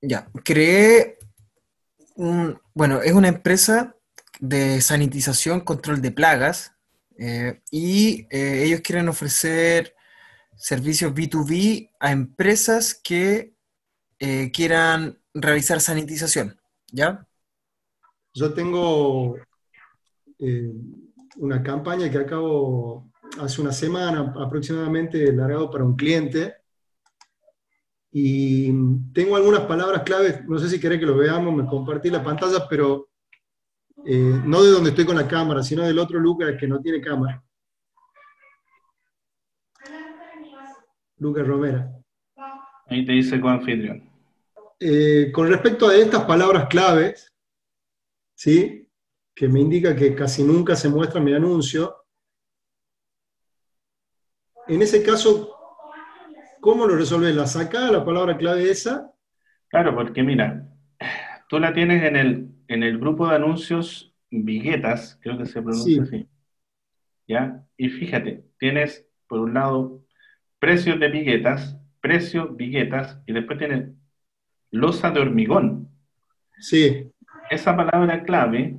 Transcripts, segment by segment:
Ya, creé un, bueno, es una empresa de sanitización, control de plagas, eh, y eh, ellos quieren ofrecer servicios B2B a empresas que eh, quieran realizar sanitización, ¿ya? Yo tengo una campaña que acabo hace una semana aproximadamente largado para un cliente y tengo algunas palabras claves, no sé si querés que lo veamos, me compartí la pantalla, pero eh, no de donde estoy con la cámara, sino del otro Lucas que no tiene cámara. Lucas Romera. Ahí te dice coanfitrión. Eh, con respecto a estas palabras claves, ¿sí? que me indica que casi nunca se muestra mi anuncio, en ese caso, ¿cómo lo resuelves? ¿La saca la palabra clave esa? Claro, porque mira, tú la tienes en el, en el grupo de anuncios Viguetas, creo que se pronuncia Sí. así. ¿Ya? Y fíjate, tienes por un lado precios de viguetas, precio viguetas, y después tienes losa de hormigón. Sí, Esa palabra clave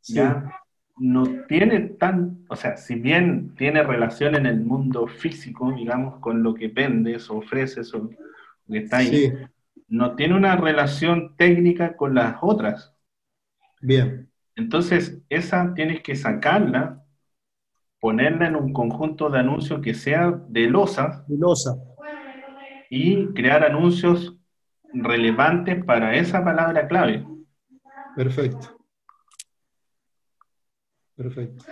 sí. ya no tiene tan, o sea, si bien tiene relación en el mundo físico, digamos, con lo que vendes o ofreces o lo que está ahí, Sí, no tiene una relación técnica con las otras. bien. Entonces, esa tienes que sacarla, ponerla en un conjunto de anuncios que sea de losas Filosa. y crear anuncios relevantes para esa palabra clave. Perfecto. Perfecto.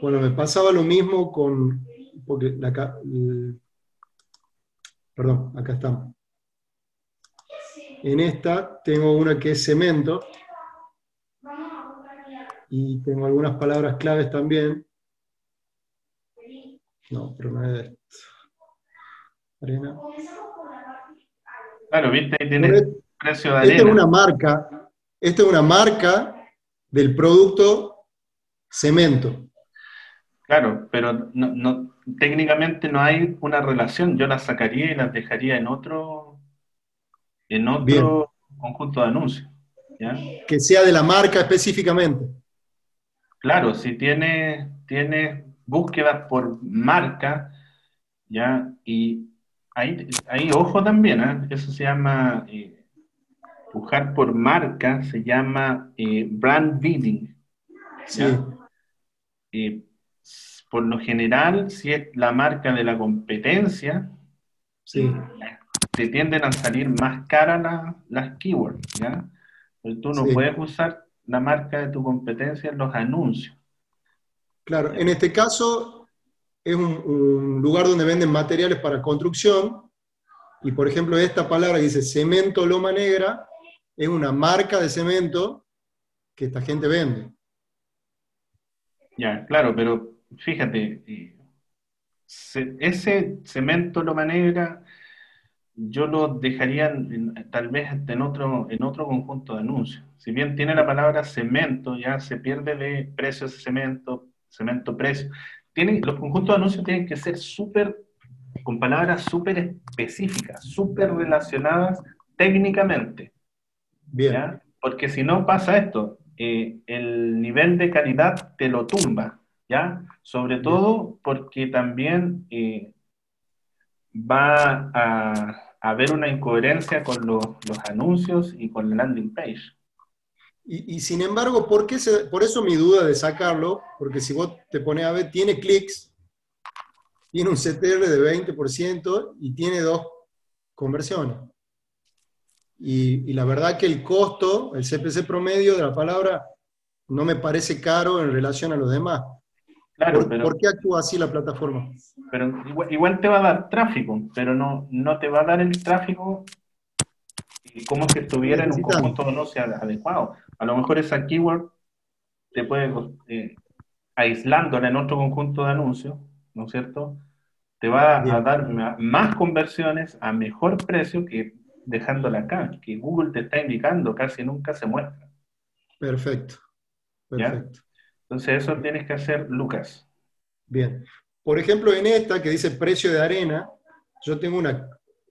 Bueno, me pasaba lo mismo con, porque el- perdón, acá estamos. En esta tengo una que es cemento y tengo algunas palabras claves también. No, pero no es esto. Arena. Claro, viste, ahí es- precio de Esta es una marca, esta es una marca del producto cemento. Claro, pero no, no- técnicamente no hay una relación. Yo las sacaría y las dejaría en otro, en otro Bien. conjunto de anuncios. ¿ya? que sea de la marca específicamente. Claro, si tiene, tiene búsquedas por marca, ¿ya? Y ahí, ahí ojo también, ¿ah? Eso se llama, eh, buscar por marca, se llama eh, brand bidding. Sí. Eh, por lo general, si es la marca de la competencia, sí, te tienden a salir más caras la- las keywords, ¿ya? Pero tú no Sí. puedes usar la marca de tu competencia en los anuncios. claro. En este caso es un, un lugar donde venden materiales para construcción y por ejemplo esta palabra que dice cemento loma negra es una marca de cemento que esta gente vende. Ya, claro, pero fíjate, eh, ese cemento loma negra yo lo dejaría en- tal vez en otro, en otro conjunto de anuncios. Si bien tiene la palabra cemento, ya se pierde de precios de cemento, cemento precio. Tienen, los conjuntos de anuncios tienen que ser súper, con palabras súper específicas, súper relacionadas técnicamente. Bien, ¿ya? Porque si no pasa esto, eh, el nivel de calidad te lo tumba, ¿ya? Sobre todo porque también eh, va a, a haber una incoherencia con los, los anuncios y con la landing page. Y, y sin embargo, ¿por, qué se- por eso mi duda de sacarlo, porque si vos te pones a ver, tiene clics, tiene un CTR de 20% y tiene dos conversiones. Y, y la verdad que el costo, el CPC promedio de la palabra, no me parece caro en relación a los demás. Claro, ¿Por, pero, por qué actúa así la plataforma? pero igual, igual te va a dar tráfico, pero no, no te va a dar el tráfico como si estuviera en un conjunto de anuncios adecuado. A lo mejor esa keyword te puede, eh, aislándola en otro conjunto de anuncios, ¿no es cierto? Te va a dar más conversiones a mejor precio que dejándola acá, que Google te está indicando, casi nunca se muestra. Perfecto. Perfecto. Entonces eso tienes que hacer, Lucas. Bien. Por ejemplo, en esta que dice precio de arena, yo tengo una,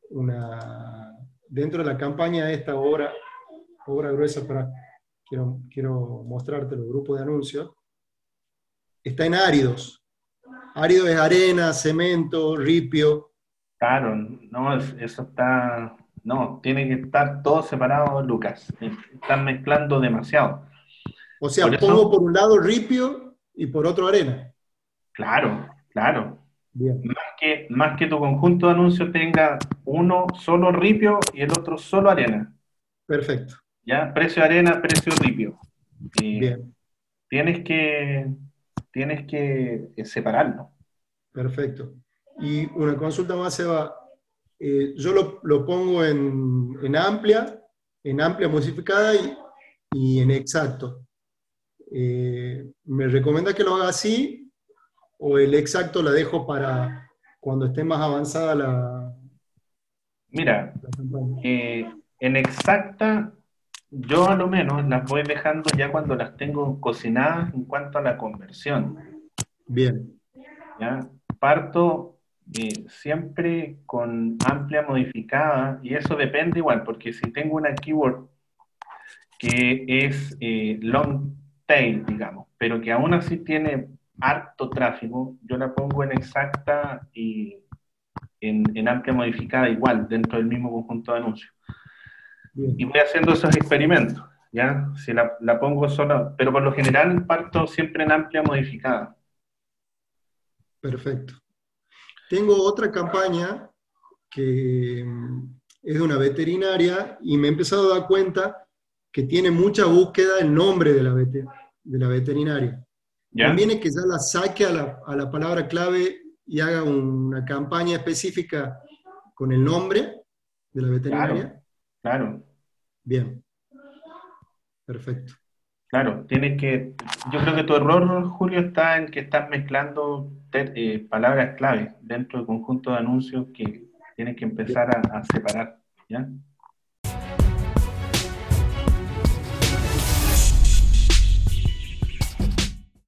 una dentro de la campaña de esta obra, obra gruesa para, quiero, quiero mostrarte grupo de anuncios, está en áridos. Árido es arena, cemento, ripio. Claro, no, eso está, no, tiene que estar todo separado, Lucas. Están mezclando demasiado. O sea, pongo por un lado ripio y por otro arena. Claro, claro. Más, que, más que tu conjunto de anuncios tenga uno solo ripio y el otro solo arena. Perfecto. ¿Ya? Precio arena, precio ripio. Bien. Tienes que, tienes que separarlo. Perfecto. Y una consulta más, Eva. Eh, yo lo, pongo en, amplia, en amplia modificada y, y en exacto. Eh, ¿Me recomienda que lo haga así o el exacto la dejo para cuando esté más avanzada la... Mira, eh, en exacta yo a lo menos las voy dejando ya cuando las tengo cocinadas en cuanto a la conversión. Bien. ¿Ya? Parto eh, siempre con amplia modificada y eso depende igual, porque si tengo una keyword que es long tail, digamos, pero que aún así tiene harto tráfico, yo la pongo en exacta y en, amplia modificada igual, dentro del mismo conjunto de anuncios. Y voy haciendo esos experimentos, ¿ya? Si la, la pongo sola, pero por lo general parto siempre en amplia modificada. Perfecto. Tengo otra campaña que mm, es de una veterinaria y me he empezado a dar cuenta que tiene mucha búsqueda el nombre de la, de la veterinaria. También es que ya la saque a la, a la, palabra clave y haga una campaña específica con el nombre de la veterinaria. Claro. Bien. Perfecto. Claro, tienes que. Yo creo que tu error, Julio, está en que estás mezclando eh, palabras clave dentro del conjunto de anuncios que tienes que empezar a, a separar. ¿ya?